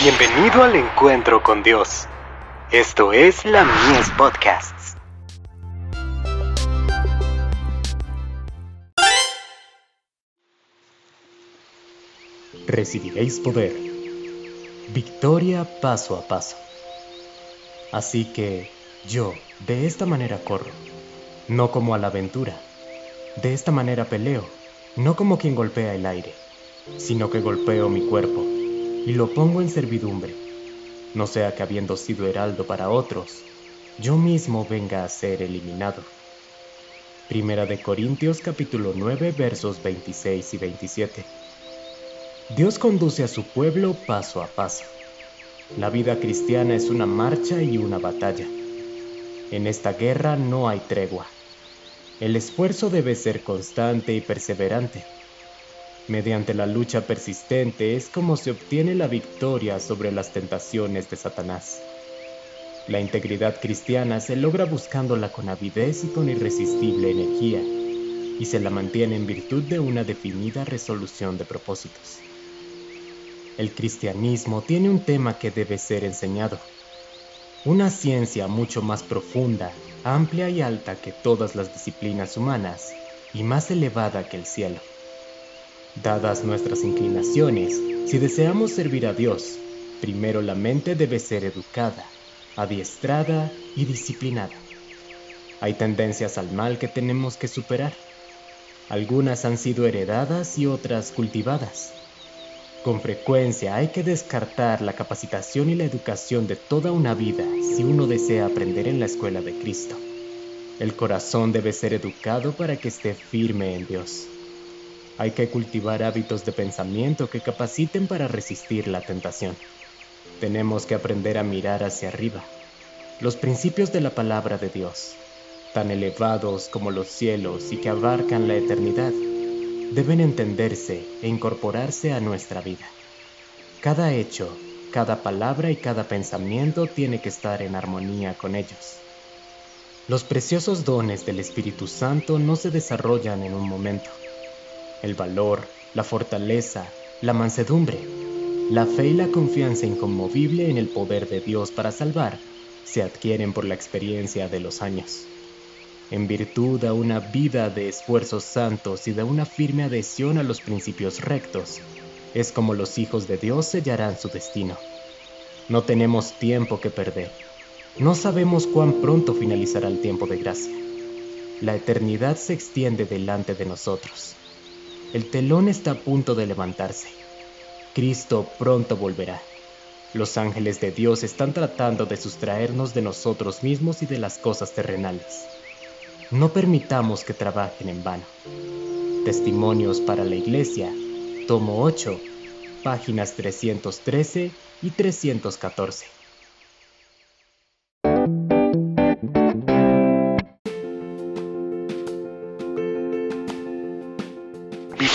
Bienvenido al encuentro con Dios. Esto es la Mies Podcasts. Recibiréis poder. Victoria paso a paso. Así que yo de esta manera corro, no como a la aventura. De esta manera peleo, no como quien golpea el aire, sino que golpeo mi cuerpo y lo pongo en servidumbre, no sea que habiendo sido heraldo para otros, yo mismo venga a ser eliminado. Primera de Corintios capítulo 9 versos 26 y 27. Dios conduce a su pueblo paso a paso. La vida cristiana es una marcha y una batalla. En esta guerra no hay tregua. El esfuerzo debe ser constante y perseverante. Mediante la lucha persistente es como se obtiene la victoria sobre las tentaciones de Satanás. La integridad cristiana se logra buscándola con avidez y con irresistible energía, y se la mantiene en virtud de una definida resolución de propósitos. El cristianismo tiene un tema que debe ser enseñado, una ciencia mucho más profunda, amplia y alta que todas las disciplinas humanas, y más elevada que el cielo. Dadas nuestras inclinaciones, si deseamos servir a Dios, primero la mente debe ser educada, adiestrada y disciplinada. Hay tendencias al mal que tenemos que superar. Algunas han sido heredadas y otras cultivadas. Con frecuencia hay que descartar la capacitación y la educación de toda una vida si uno desea aprender en la escuela de Cristo. El corazón debe ser educado para que esté firme en Dios. Hay que cultivar hábitos de pensamiento que capaciten para resistir la tentación. Tenemos que aprender a mirar hacia arriba. Los principios de la palabra de Dios, tan elevados como los cielos y que abarcan la eternidad, deben entenderse e incorporarse a nuestra vida. Cada hecho, cada palabra y cada pensamiento tiene que estar en armonía con ellos. Los preciosos dones del Espíritu Santo no se desarrollan en un momento el valor, la fortaleza, la mansedumbre, la fe y la confianza inconmovible en el poder de Dios para salvar se adquieren por la experiencia de los años. En virtud de una vida de esfuerzos santos y de una firme adhesión a los principios rectos, es como los hijos de Dios sellarán su destino. No tenemos tiempo que perder. No sabemos cuán pronto finalizará el tiempo de gracia. La eternidad se extiende delante de nosotros. El telón está a punto de levantarse. Cristo pronto volverá. Los ángeles de Dios están tratando de sustraernos de nosotros mismos y de las cosas terrenales. No permitamos que trabajen en vano. Testimonios para la Iglesia, tomo 8, páginas 313 y 314.